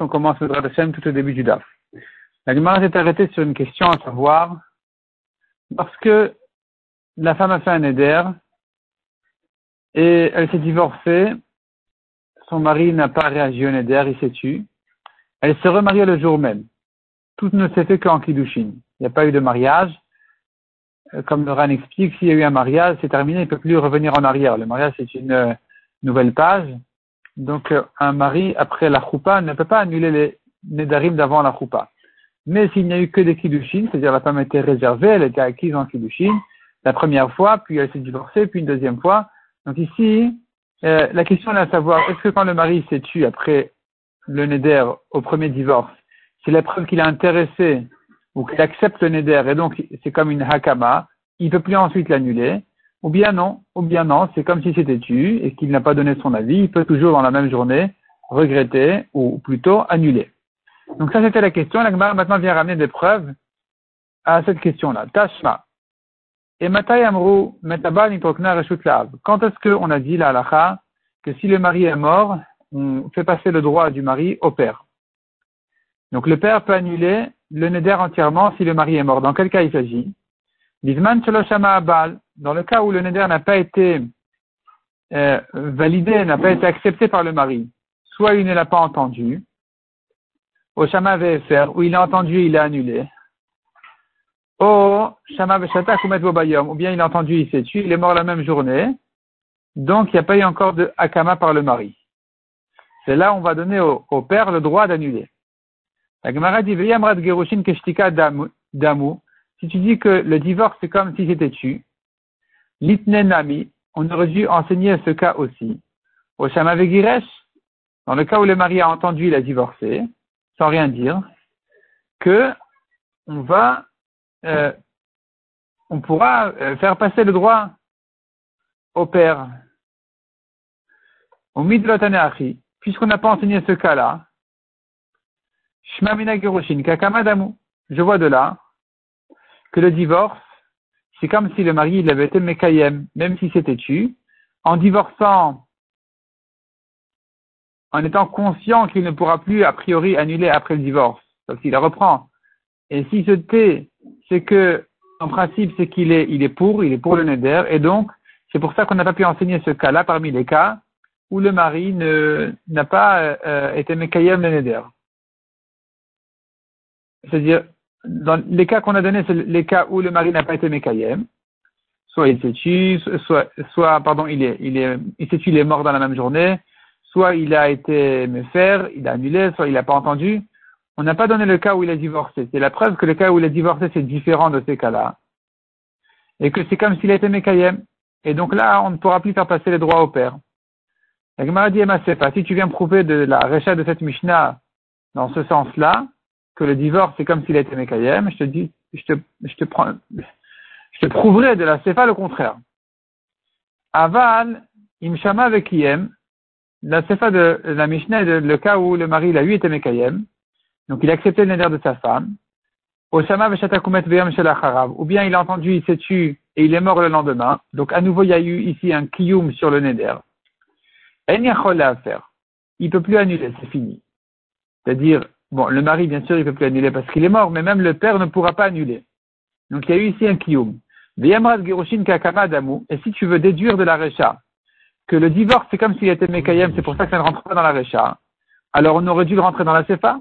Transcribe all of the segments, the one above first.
on commence le Hashem tout au début du DAF. La Gemara s'est arrêtée sur une question à savoir, parce que la femme a fait un éder et elle s'est divorcée, son mari n'a pas réagi au éder, il s'est tué, elle s'est remariée le jour même. Tout ne s'est fait qu'en Kiddushin. Il n'y a pas eu de mariage. Euh, comme le RAN explique, s'il y a eu un mariage, c'est terminé, il ne peut plus revenir en arrière. Le mariage, c'est une euh, nouvelle page. Donc, euh, un mari, après la choupa, ne peut pas annuler les nedarim d'avant la choupa. Mais s'il n'y a eu que des kiddushin, c'est-à-dire la femme était réservée, elle était acquise en kiddushin, la première fois, puis elle s'est divorcée, puis une deuxième fois. Donc ici, euh, la question est à savoir, est-ce que quand le mari s'est tué après le neder au premier divorce, c'est la preuve qu'il est intéressé ou qu'il accepte le neder et donc c'est comme une hakama, il ne peut plus ensuite l'annuler, ou bien non, ou bien non, c'est comme si c'était tu et qu'il n'a pas donné son avis, il peut toujours dans la même journée regretter ou plutôt annuler. Donc ça c'était la question. L'Agmar maintenant vient ramener des preuves à cette question-là. Tashma. Et Matai Amrou Metabal Quand est-ce qu'on a dit la halacha que si le mari est mort, on fait passer le droit du mari au père? Donc le père peut annuler le neder entièrement si le mari est mort. Dans quel cas il s'agit? Dans le cas où le neder n'a pas été euh, validé, n'a pas été accepté par le mari, soit il ne l'a pas entendu, au shama VFR, où il a entendu il a annulé, au shama ou bien il a entendu, il s'est tué, il est mort la même journée, donc il n'y a pas eu encore de akama par le mari. C'est là où on va donner au, père le droit d'annuler. La Gemara dit, damu, si tu dis que le divorce c'est comme si c'était tu, Litnenami, on aurait dû enseigner ce cas aussi. Au Shamavegiresh, dans le cas où le mari a entendu, il a divorcé, sans rien dire, que on va, euh, on pourra euh, faire passer le droit au père. Au Midlotaneachi, puisqu'on n'a pas enseigné ce cas-là, Shmamina Kakamadamu, je vois de là que le divorce c'est comme si le mari avait été Mekayem, même si c'était tu, en divorçant, en étant conscient qu'il ne pourra plus a priori annuler après le divorce, parce qu'il la reprend. Et si ce T, c'est que, en principe, c'est qu'il est, il est pour, il est pour le neder, et donc, c'est pour ça qu'on n'a pas pu enseigner ce cas-là parmi les cas où le mari n'a pas euh, été Mekayem le neder. C'est-à-dire, dans les cas qu'on a donnés, c'est les cas où le mari n'a pas été mékayem. Soit il s'est tué, soit, soit, pardon, il est, il est, il s'est il est mort dans la même journée. Soit il a été méfer, il a annulé, soit il n'a pas entendu. On n'a pas donné le cas où il a divorcé. C'est la preuve que le cas où il a divorcé, c'est différent de ces cas-là. Et que c'est comme s'il a été mékayem. Et donc là, on ne pourra plus faire passer les droits au père. La Gemara dit, si tu viens prouver de la recha de cette Mishnah dans ce sens-là, que le divorce c'est comme s'il était Mekayem, je te dis, je te, je te prouverai de la Sefa le contraire. Aval, Imshama Vekiyem, la Sefa de la Mishnah le cas où le mari l'a eu était Mekayem, donc il a accepté le de sa femme, Osama Veshatakumet Veyam ou bien il a entendu, il s'est tué et il est mort le lendemain, donc à nouveau il y a eu ici un kiyum sur le neder. En à faire. Il peut plus annuler, c'est fini. C'est-à-dire, Bon, le mari, bien sûr, il ne peut plus annuler parce qu'il est mort, mais même le père ne pourra pas annuler. Donc, il y a eu ici un kiyum. Et si tu veux déduire de la recha que le divorce, c'est comme s'il était mekayem, c'est pour ça que ça ne rentre pas dans la recha, alors on aurait dû le rentrer dans la sefa?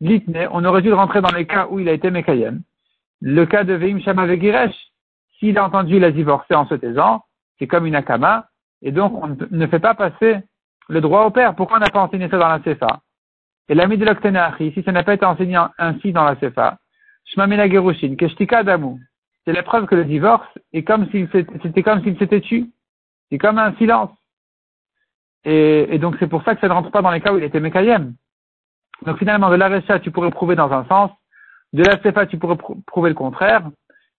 Litne, on aurait dû le rentrer dans les cas où il a été mekayem. Le cas de Veim Shama Vegiresh, s'il a entendu, il a divorcé en se taisant, c'est comme une akama, et donc on ne fait pas passer le droit au père. Pourquoi on n'a pas enseigné ça dans la sefa? Et l'ami de l'Oktenachi, si ça n'a pas été enseigné ainsi dans la Sefa, Shmamina Gerushin, Keshtika Damu, c'est la preuve que le divorce est comme s'il c'était comme s'il s'était tué. C'est comme un silence. Et, donc c'est pour ça que ça ne rentre pas dans les cas où il était Mekayem. Donc finalement, de la tu pourrais prouver dans un sens, de la Sefa, tu pourrais prouver le contraire,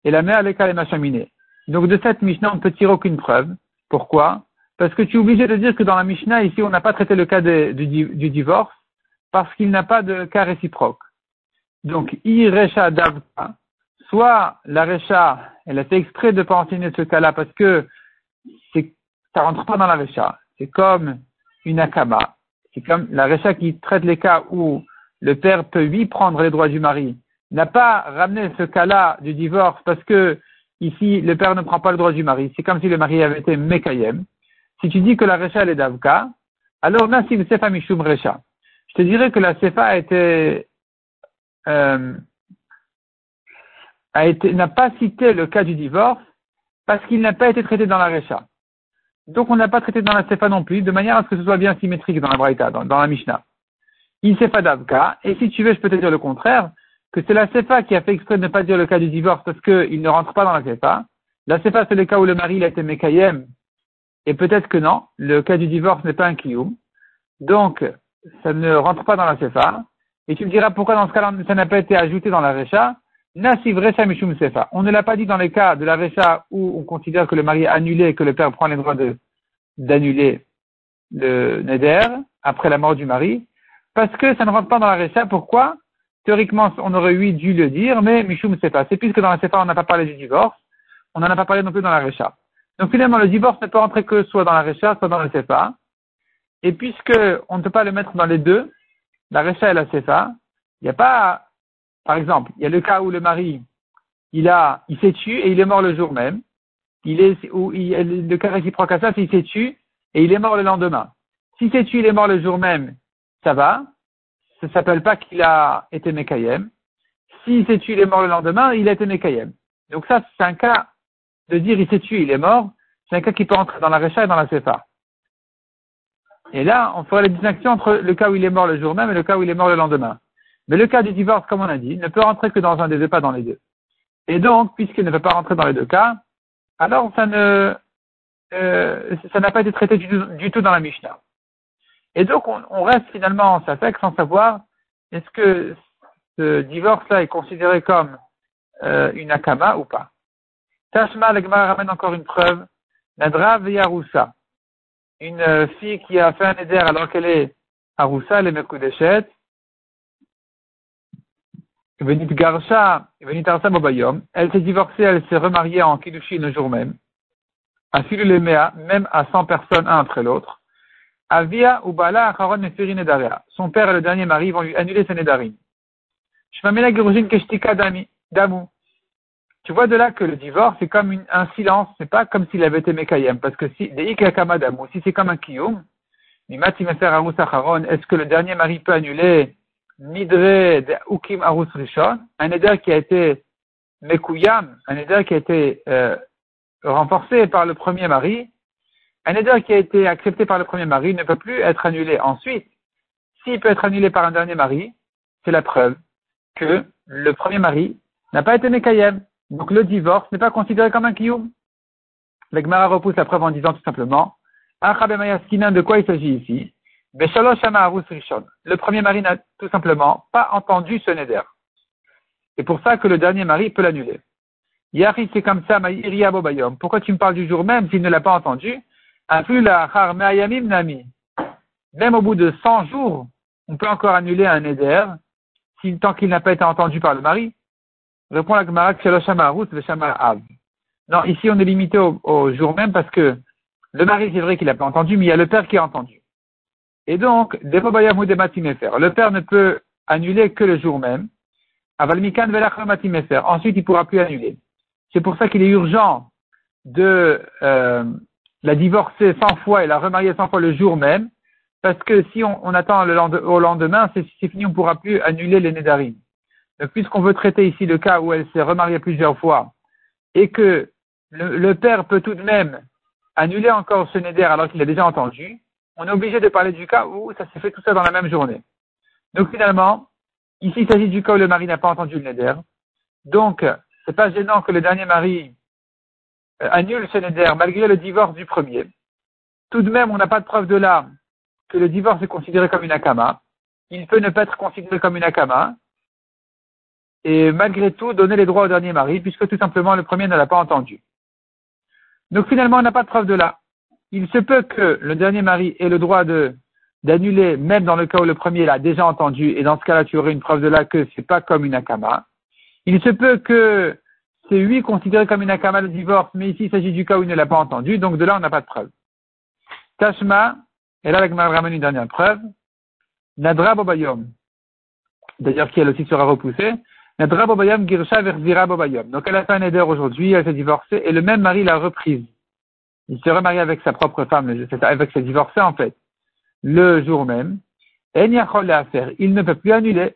et la mère, l'école est machaminée. Donc de cette Mishnah, on ne peut tirer aucune preuve. Pourquoi? Parce que tu es obligé de dire que dans la Mishnah, ici, on n'a pas traité le cas du divorce, parce qu'il n'a pas de cas réciproque. Donc, Irecha Davta, soit la Recha, elle a fait exprès de ne pas enseigner ce cas-là parce que c'est, ça rentre pas dans la Recha. C'est comme une Akama. c'est comme la Recha qui traite les cas où le père peut lui prendre les droits du mari, n'a pas ramené ce cas-là du divorce parce que ici le père ne prend pas le droit du mari. C'est comme si le mari avait été Mekayem. Si tu dis que la Recha est d'Avka, alors Nassim Sefa Mishum Recha. Je te dirais que la Sefa a été, euh, a été, n'a pas cité le cas du divorce parce qu'il n'a pas été traité dans la Recha. Donc on n'a pas traité dans la Sefa non plus, de manière à ce que ce soit bien symétrique dans la Braïta, dans, la Mishnah. Il Sefa d'Avka, et si tu veux, je peux te dire le contraire, que c'est la Sefa qui a fait exprès de ne pas dire le cas du divorce parce qu'il ne rentre pas dans la Sefa. La Sefa, c'est le cas où le mari il a été Mekayem, et peut-être que non, le cas du divorce n'est pas un Kiyum. Donc, ça ne rentre pas dans la Sefa. Et tu me diras pourquoi dans ce cas-là, ça n'a pas été ajouté dans la Recha. Nasiv Recha Mishum Sefa. On ne l'a pas dit dans les cas de la Recha où on considère que le mari est annulé et que le père prend les droits d'annuler le Neder après la mort du mari. Parce que ça ne rentre pas dans la Recha. Pourquoi? Théoriquement, on aurait eu dû le dire, mais Mishum Sefa. C'est puisque dans la Sefa, on n'a pas parlé du divorce. On n'en a pas parlé non plus dans la Recha. Donc finalement, le divorce ne peut rentrer que soit dans la Recha, soit dans la Sefa. Et puisque on ne peut pas le mettre dans les deux, la Recha et la Sefa, il n'y a pas, par exemple, il y a le cas où le mari, il s'est tué et il est mort le jour même. Il est, le cas réciproque à ça, c'est il s'est tué et il est mort le lendemain. Si s'est tué, il est mort le jour même, ça va. Ça s'appelle pas qu'il a été Mekayem. S'il s'est tué, il est mort le lendemain, il a été Mekayem. Donc ça, c'est un cas de dire il s'est tué, il est mort. C'est un cas qui peut entrer dans la Recha et dans la Sefa. Et là, on ferait la distinction entre le cas où il est mort le jour même et le cas où il est mort le lendemain. Mais le cas du divorce, comme on a dit, ne peut rentrer que dans un des deux, pas dans les deux. Et donc, puisqu'il ne peut pas rentrer dans les deux cas, alors ça ne, euh, ça n'a pas été traité du, tout dans la Mishnah. Et donc, on, reste finalement en Safek sans savoir est-ce que ce divorce-là est considéré comme euh, une akama ou pas. Tashma, le ramène encore une preuve. Nadra Yaroussa une euh, fille qui a fait un éder alors qu'elle est à Roussa, elle est Mekudeshet, Venit Garsha, Venit Arsa Bobayom, elle s'est divorcée, elle s'est remariée en Kiddushin le jour même, à le Mea, même à 100 personnes un après l'autre. Avia Ubala Acharon Mefirin Nedaria. Son père et le dernier mari vont lui annuler ses Nedarim. Shmamela Gerujin Keshtika Damu. Tu vois de là que le divorce, c'est comme un silence, c'est pas comme s'il avait été Mekayem, parce que si, si c'est comme un kiyum, est-ce que le dernier mari peut annuler Midre de Ukim Arus Rishon, un éder qui a été Mekuyam, un éder qui a été euh, renforcé par le premier mari, un éder qui a été accepté par le premier mari ne peut plus être annulé. Ensuite, s'il peut être annulé par un dernier mari, c'est la preuve que le premier mari n'a pas été Mekayem. Donc le divorce n'est pas considéré comme un kiyum. L'Egmara repousse la preuve en disant tout simplement, de quoi il s'agit ici? Le premier mari n'a tout simplement pas entendu ce neder. C'est pour ça que le dernier mari peut l'annuler. Yari, c'est comme ça, Pourquoi tu me parles du jour même s'il ne l'a pas entendu? Même au bout de 100 jours, on peut encore annuler un neder tant qu'il n'a pas été entendu par le mari. Répond la Gemara Av. Non, ici on est limité au, jour même parce que le mari, c'est vrai qu'il n'a pas entendu, mais il y a le père qui a entendu. Et donc, le père ne peut annuler que le jour même. Ensuite, il pourra plus annuler. C'est pour ça qu'il est urgent de euh, la divorcer 100 fois et la remarier 100 fois le jour même, parce que si on, attend le au lendemain, c'est fini, on ne pourra plus annuler les nédarim puisqu'on veut traiter ici le cas où elle s'est remariée plusieurs fois, et que le, père peut tout de même annuler encore ce neder alors qu'il a déjà entendu, on est obligé de parler du cas où ça s'est fait tout ça dans la même journée. Donc finalement, ici il s'agit du cas où le mari n'a pas entendu le neder. Donc, c'est pas gênant que le dernier mari euh, annule ce neder malgré le divorce du premier. Tout de même, on n'a pas de preuve de là que le divorce est considéré comme une akama. Il peut ne pas être considéré comme une akama, et malgré tout donner les droits au dernier mari, puisque tout simplement le premier ne l'a pas entendu. Donc finalement, on n'a pas de preuve de là. Il se peut que le dernier mari ait le droit de d'annuler, même dans le cas où le premier l'a déjà entendu, et dans ce cas-là, tu aurais une preuve de là que c'est pas comme une akama. Il se peut que c'est lui considéré comme une akama le divorce, mais ici il s'agit du cas où il ne l'a pas entendu, donc de là on n'a pas de preuve. Tashma, et là la ramène une dernière preuve, Nadra Bobayom. D'ailleurs, qui elle aussi sera repoussée. Donc elle a fait un éder aujourd'hui, elle s'est divorcée, et le même mari l'a reprise. Il s'est remarié avec sa propre femme, avec ses divorcés en fait, le jour même. Et à faire. Il ne peut plus annuler.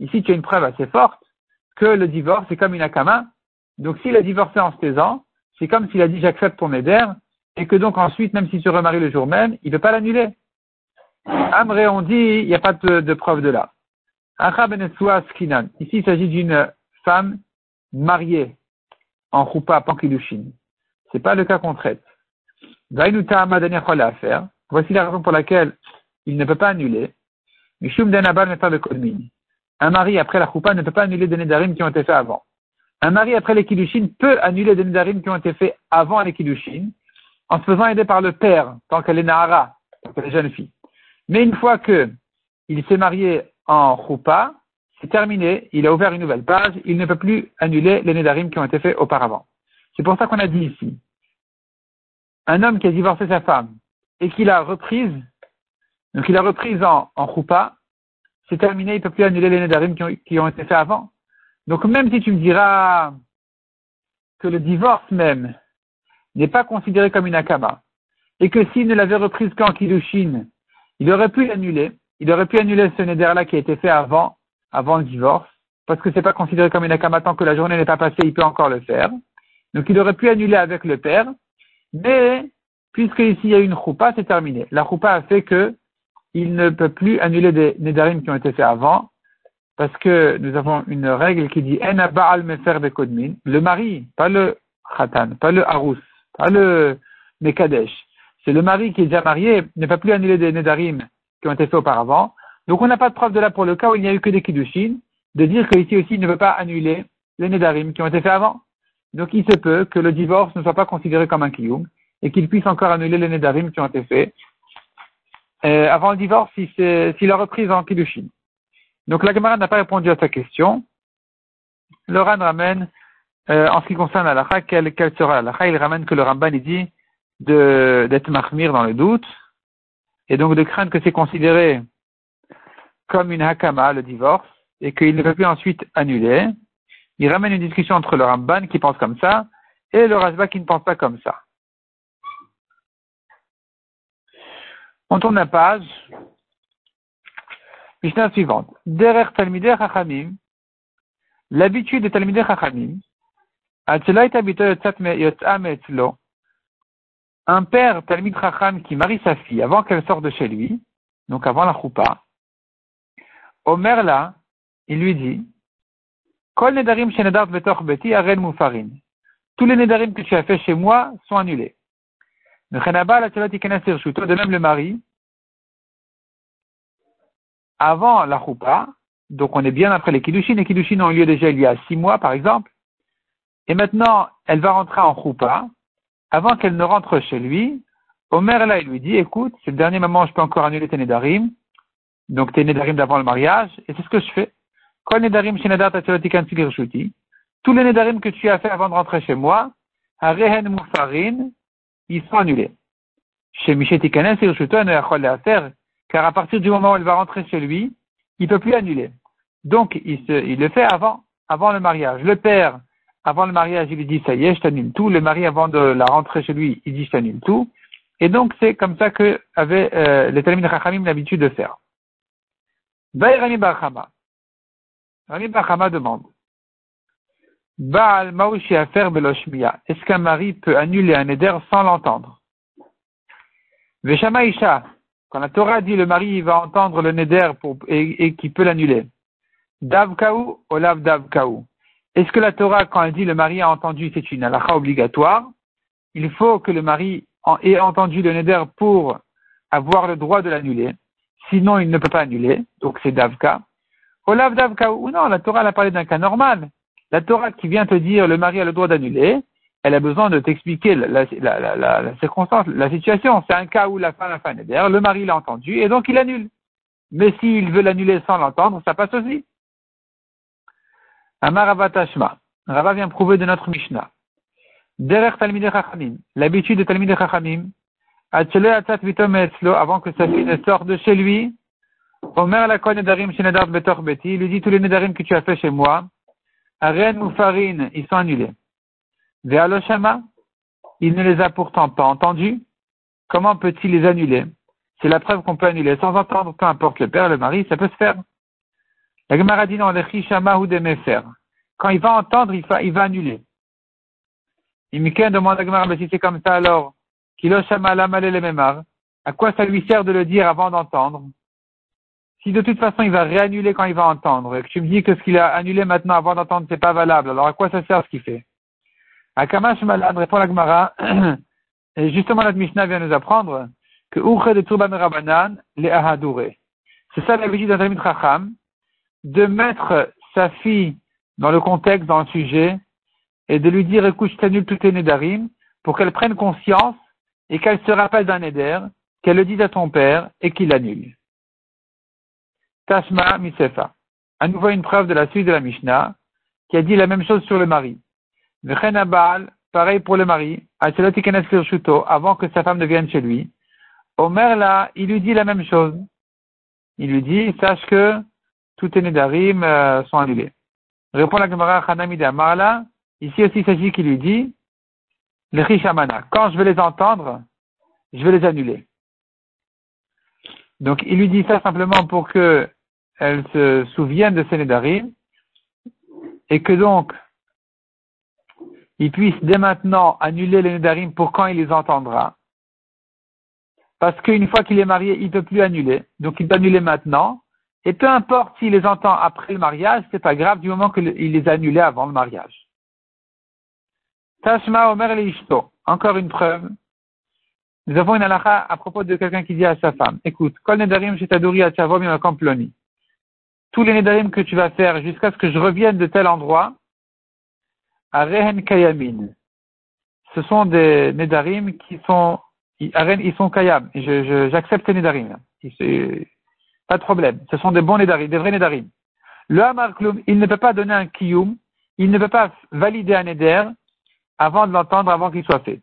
Ici, tu as une preuve assez forte que le divorce est comme une akama. Donc, s'il a divorcé en se taisant, c'est comme s'il a dit j'accepte ton éder, et que donc ensuite, même s'il se remarie le jour même, il ne peut pas l'annuler. Amré, on dit, il n'y a pas de, preuve de là. Skinan. Ici, il s'agit d'une femme mariée en choupa pankidushin. C'est pas le cas qu'on traite. Voici la raison pour laquelle il ne peut pas annuler. Mishum Un mari après la choupa ne peut pas annuler des nedarim qui ont été faits avant. Un mari après les peut annuler des nedarim qui ont été faits avant les en se faisant aider par le père tant qu'elle est nahara, tant qu'elle est jeune fille. Mais une fois que il s'est marié en choupa, c'est terminé, il a ouvert une nouvelle page, il ne peut plus annuler les nedarim qui ont été faits auparavant. C'est pour ça qu'on a dit ici, un homme qui a divorcé sa femme et qui l'a reprise, donc il a reprise en, en c'est terminé, il ne peut plus annuler les nedarim qui ont, qui ont été faits avant. Donc même si tu me diras que le divorce même n'est pas considéré comme une akama, et que s'il ne l'avait reprise qu'en kiddushin, il aurait pu l'annuler, il aurait pu annuler ce neder-là qui a été fait avant, avant le divorce, parce que c'est pas considéré comme une akama que la journée n'est pas passée, il peut encore le faire. Donc il aurait pu annuler avec le père, mais puisque ici il y a une choupa, c'est terminé. La choupa a fait que il ne peut plus annuler des nedarim qui ont été faits avant, parce que nous avons une règle qui dit En baal mefer le mari, pas le khatan, pas le harous, pas le mekadesh. C'est le mari qui est déjà marié, ne peut plus annuler des nedarim qui ont été faits auparavant. Donc on n'a pas de preuve de là pour le cas où il n'y a eu que des kiddushin, de dire qu'ici aussi il ne veut pas annuler les nedarim qui ont été faits avant. Donc il se peut que le divorce ne soit pas considéré comme un kiyum et qu'il puisse encore annuler les nedarim qui ont été faits euh, avant le divorce s'il a repris en kiddushin. Donc la Gemara n'a pas répondu à sa question. Le Ran ramène, euh, en ce qui concerne l'alacha, quelle, quelle sera l'alacha Il ramène que le Ramban il dit d'être mahmir dans le doute, et donc de craindre que c'est considéré comme une hakama, le divorce, et qu'il ne peut plus ensuite annuler. Il ramène une discussion entre le Ramban qui pense comme ça, et le Rajba qui ne pense pas comme ça. On tourne la page. Mishnah suivante. Derer Talmideh Chachamim. L'habitude des Talmideh Chachamim. Un père Talmid Chacham qui marie sa fille avant qu'elle sorte de chez lui, donc avant la choupa, Omer là, il lui dit, Kol. Tous les nedarim que tu as fait chez moi sont annulés. De même le mari, avant la choupa, donc on est bien après les kiddushin, les kiddushin ont eu lieu déjà il y a six mois par exemple, et maintenant elle va rentrer en choupa, avant qu'elle ne rentre chez lui, Omer là il lui dit, écoute, c'est le dernier moment où je peux encore annuler tes nedarim, donc tes nedarim d'avant le mariage, et c'est ce que je fais. Tous les nedarim que tu as fait avant de rentrer chez moi, Harehen Mufarin, ils sont annulés. Chez Mishetikanes, faire car à partir du moment où elle va rentrer chez lui, il ne peut plus annuler. Donc, il, se, il le fait avant, avant le mariage. Le père, avant le mariage, il lui dit, ça y est, je t'annule tout. Le mari, avant de la rentrer chez lui, il dit, je t'annule tout. Et donc, c'est comme ça que avait euh, les Talmud Rachamim l'habitude de faire. Rami Barchama. Rami Barchama demande. Baal Afer Beloshmiya. Est-ce qu'un mari peut annuler un éder sans l'entendre? Veshama Isha. Quand la Torah dit le mari va entendre le neder pour, et, et qui peut l'annuler. Davkaou ou lav davkaou. Est-ce que la Torah, quand elle dit le mari a entendu, c'est une halakha obligatoire Il faut que le mari ait entendu le neder pour avoir le droit de l'annuler. Sinon, il ne peut pas annuler. Donc, c'est davka. Olav davkaou. Ou non, la Torah, elle a parlé d'un cas normal. La Torah qui vient te dire le mari a le droit d'annuler, elle a besoin de t'expliquer la, circonstance, la situation. C'est un cas où la femme a fait un éder, le mari l'a entendu et donc il annule. Mais s'il veut l'annuler sans l'entendre, ça passe aussi. Amar Tashma. Rava vient prouver de notre Mishnah. Derech Talmideh Chachamim. L'habitude de Talmideh Chachamim. avant que sa fille ne sorte de chez lui, Omer la nedarim betor beti, il lui dit tous les nedarim que tu as fait chez moi, Aren ou farine, ils sont annulés. Ve'aloshama, il ne les a pourtant pas entendus. Comment peut-il les annuler? C'est la preuve qu'on peut annuler sans entendre, peu importe le père, le mari, ça peut se faire. La Gemara dit non, Quand il va entendre, il va, il va annuler. Imiken demande à Gemara, si c'est comme ça alors, memar, à quoi ça lui sert de le dire avant d'entendre? Si de toute façon il va réannuler quand il va entendre, et que tu me dis que ce qu'il a annulé maintenant avant d'entendre c'est pas valable, alors à quoi ça sert ce qu'il fait? Akamash Malad répond la Gemara, et justement notre Mishnah vient nous apprendre que Uche de Turban Rabanan les Ahadure. C'est ça l'habitude d'un Talmud Chacham, de mettre sa fille dans le contexte, dans le sujet, et de lui dire écoute, je t'annule tous tes Nédarim, pour qu'elle prenne conscience et qu'elle se rappelle d'un éder, qu'elle le dise à ton père et qu'il l'annule. Tashma Misefa. À nouveau une preuve de la suite de la Mishnah, qui a dit la même chose sur le mari. Baal, pareil pour le mari, avant que sa femme ne vienne chez lui. Omer là, il lui dit la même chose. Il lui dit, sache que tous tes nédarim euh, sont annulés. Répond la Gemara Hanami Marla, ici aussi il s'agit qu'il lui dit, les Rishamana. Quand je vais les entendre, je vais les annuler. Donc, il lui dit ça simplement pour que elle se souvienne de ses Nédarim et que donc, il puisse dès maintenant annuler les Nédarim pour quand il les entendra. Parce qu'une fois qu'il est marié, il ne peut plus annuler. Donc, il peut annuler maintenant. Et peu importe s'il les entend après le mariage, c'est pas grave du moment qu'il les a annulés avant le mariage. Tashma Omer Ishto. Encore une preuve. Nous avons une halakha à propos de quelqu'un qui dit à sa femme, écoute, kol nedarim shetaduri kamploni. Tous les nedarim que tu vas faire jusqu'à ce que je revienne de tel endroit, à rehen kayamin. Ce sont des nedarim qui sont, ils sont kayam. J'accepte les nedarim. Pas de problème. Ce sont des bons nedarim, des vrais nedarim. Le Hamar il ne peut pas donner un kiyum, il ne peut pas valider un neder avant de l'entendre, avant qu'il soit fait.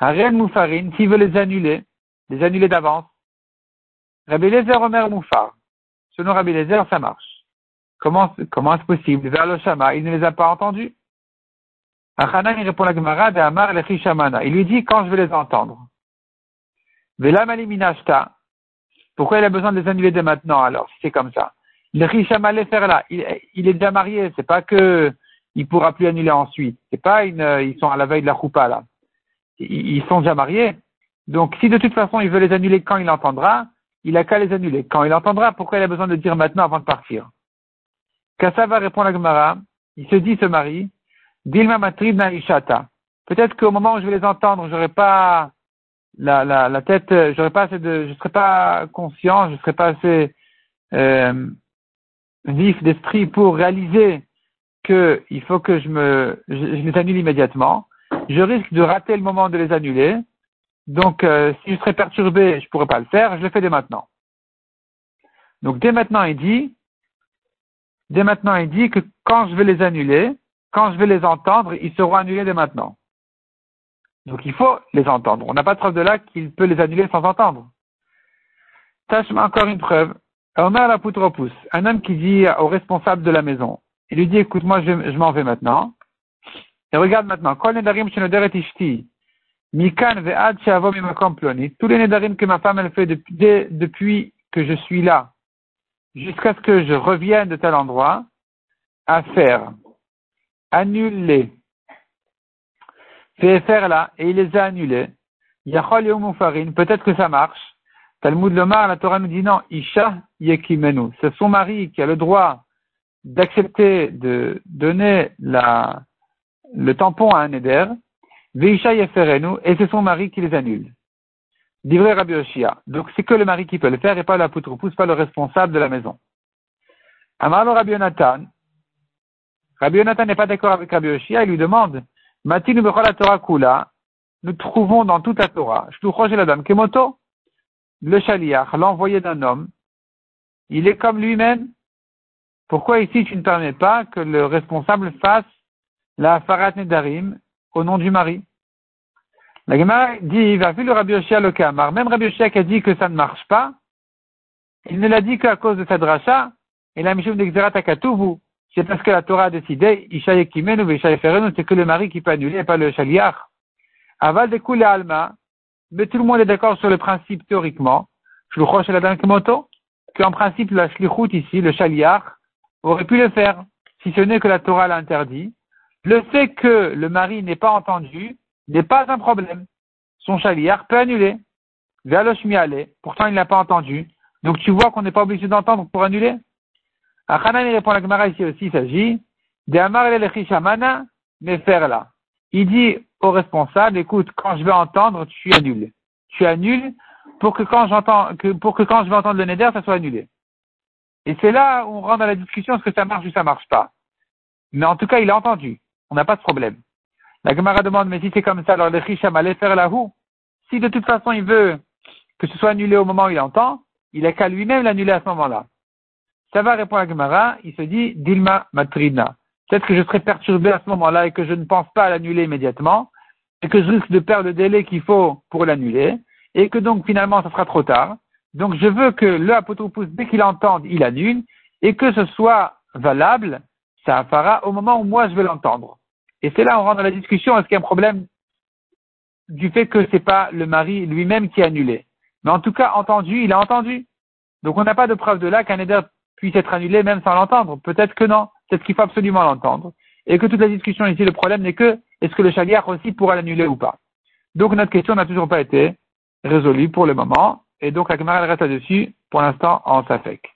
Ariel Moufarine, s'il veut les annuler, les annuler d'avance, Rabbi Lezer Omer Moufar. Selon Rabbi Lezer, ça marche. Comment, comment est-ce possible? Vers le Shama, il ne les a pas entendus. Achanan, il répond à la Gemara Amar Shamana. Il lui dit quand je vais les entendre. Vela Maliminashta. Pourquoi il a besoin de les annuler dès maintenant alors, si c'est comme ça? Le Rishama les faire là. Il, est déjà marié, c'est pas que il pourra plus annuler ensuite. C'est pas une, ils sont à la veille de la choupa là. Ils, sont déjà mariés. Donc si de toute façon il veut les annuler quand il entendra, il a qu'à les annuler. Quand il entendra, pourquoi il a besoin de dire maintenant avant de partir? Kassava répond à Gemara, il se dit ce mari, Dilma matrib na ishata. Peut-être qu'au moment où je vais les entendre, j'aurai pas la, la, la tête, j'aurai pas assez de, je serai pas conscient, je serai pas assez euh, vif d'esprit pour réaliser qu'il faut que je me, je, les annule immédiatement. Je risque de rater le moment de les annuler. Donc, euh, si je serais perturbé, je pourrais pas le faire. Je le fais dès maintenant. Donc, dès maintenant, il dit, dès maintenant, il dit que quand je vais les annuler, quand je vais les entendre, ils seront annulés dès maintenant. Donc, il faut les entendre. On n'a pas de preuve de là qu'il peut les annuler sans entendre. Tâche encore une preuve. Omer la poutre un homme qui dit au responsable de la maison, il lui dit, écoute, moi, je, m'en vais maintenant. Et regarde maintenant. Tous les nedarim que ma femme, elle fait depuis, depuis que je suis là, jusqu'à ce que je revienne de tel endroit, à faire, annuler, faire là, et il les a annulés. Peut-être que ça marche. Talmud Lomar, la Torah nous dit non, Isha Yekimenu. C'est son mari qui a le droit d'accepter de donner la, le tampon à un éder, Veisha Yeferenu, et c'est son mari qui les annule. Divrei Rabbi Oshia. Donc c'est que le mari qui peut le faire et pas la poutre pousse, pas le responsable de la maison. Amalo Rabbi Yonatan. Rabbi Yonatan n'est pas d'accord avec Rabbi Oshia, il lui demande, Matinu la Torah Kula, nous trouvons dans toute la Torah, la dame Kemoto, le Shaliach, l'envoyé d'un homme, il est comme lui-même, pourquoi ici tu ne permets pas que le responsable fasse la farat nedarim au nom du mari? La Gemara dit, il va le Rabbi le Kamar. Même Rabbi qui a dit que ça ne marche pas, il ne l'a dit qu'à cause de sa dracha, et la Mishum d'Exerat vous. C'est parce que la Torah a décidé, Ishaï Ferenu, c'est que le mari qui peut annuler et pas le Shaliach. Aval de Alma, mais tout le monde est d'accord sur le principe théoriquement, Shluchosh la Kemoto, qu'en principe, la Shlichut ici, le Shaliach, aurait pu le faire, si ce n'est que la Torah l'a interdit. Le fait que le mari n'ait pas entendu n'est pas un problème. Son Shaliach peut annuler. Valoshmiale, pourtant il n'a pas entendu. Donc tu vois qu'on n'est pas obligé d'entendre pour annuler? Achanan répond à la Gemara ici aussi, il s'agit de Amar le mais faire là. Il dit au responsable, écoute, quand je vais entendre, tu annules. Tu annules pour que quand j'entends, que, pour que quand je vais entendre le neder, ça soit annulé. Et c'est là où on rentre dans la discussion, est-ce que ça marche ou ça marche pas. Mais en tout cas, il a entendu. On n'a pas de problème. La Gemara demande, mais si c'est comme ça, alors le Richam allait faire la roue. Si de toute façon il veut que ce soit annulé au moment où il entend, il a qu'à lui-même l'annuler à ce moment-là. Ça va répondre à Gemara, il se dit, Dilma Matrina. Peut-être que je serai perturbé à ce moment-là et que je ne pense pas à l'annuler immédiatement, et que je risque de perdre le délai qu'il faut pour l'annuler, et que donc finalement ça sera trop tard. Donc je veux que le apotropos, dès qu'il entende, il annule, et que ce soit valable, ça fera au moment où moi je vais l'entendre. Et c'est là où on rentre dans la discussion, est-ce qu'il y a un problème du fait que c'est pas le mari lui-même qui a annulé? Mais en tout cas, entendu, il a entendu. Donc on n'a pas de preuve de là qu'un éder puisse être annulé même sans l'entendre. Peut-être que non. Peut-être qu'il faut absolument l'entendre. Et que toute la discussion ici, le problème n'est que est-ce que le chaliar aussi pourra l'annuler ou pas? Donc notre question n'a toujours pas été résolue pour le moment. Et donc la caméra reste là-dessus pour l'instant en safek.